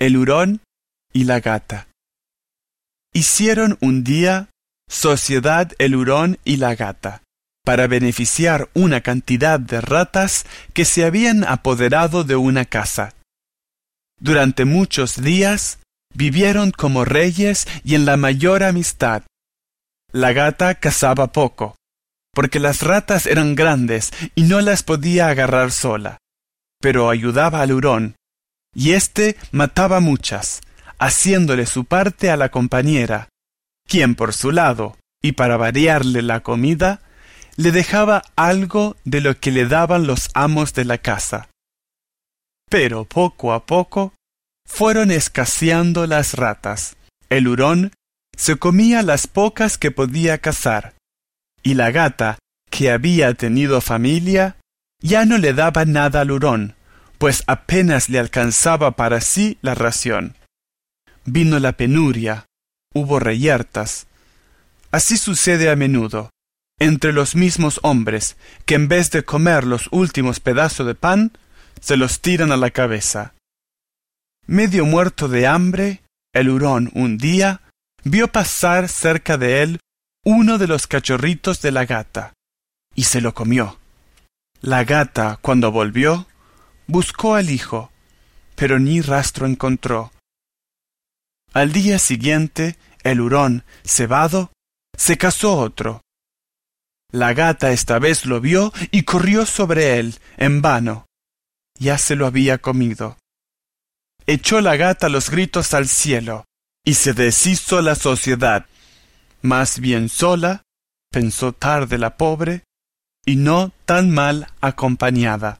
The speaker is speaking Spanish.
el hurón y la gata. Hicieron un día sociedad el hurón y la gata, para beneficiar una cantidad de ratas que se habían apoderado de una casa. Durante muchos días vivieron como reyes y en la mayor amistad. La gata cazaba poco, porque las ratas eran grandes y no las podía agarrar sola, pero ayudaba al hurón, y éste mataba muchas, haciéndole su parte a la compañera, quien por su lado, y para variarle la comida, le dejaba algo de lo que le daban los amos de la casa. Pero poco a poco fueron escaseando las ratas. El hurón se comía las pocas que podía cazar, y la gata, que había tenido familia, ya no le daba nada al hurón, pues apenas le alcanzaba para sí la ración. Vino la penuria, hubo reyertas. Así sucede a menudo, entre los mismos hombres, que en vez de comer los últimos pedazos de pan, se los tiran a la cabeza. Medio muerto de hambre, el hurón un día vio pasar cerca de él uno de los cachorritos de la gata, y se lo comió. La gata, cuando volvió, buscó al hijo, pero ni rastro encontró. Al día siguiente, el hurón, cebado, se casó otro. La gata esta vez lo vio y corrió sobre él, en vano. Ya se lo había comido. Echó la gata los gritos al cielo, y se deshizo la sociedad. Más bien sola, pensó tarde la pobre, y no tan mal acompañada.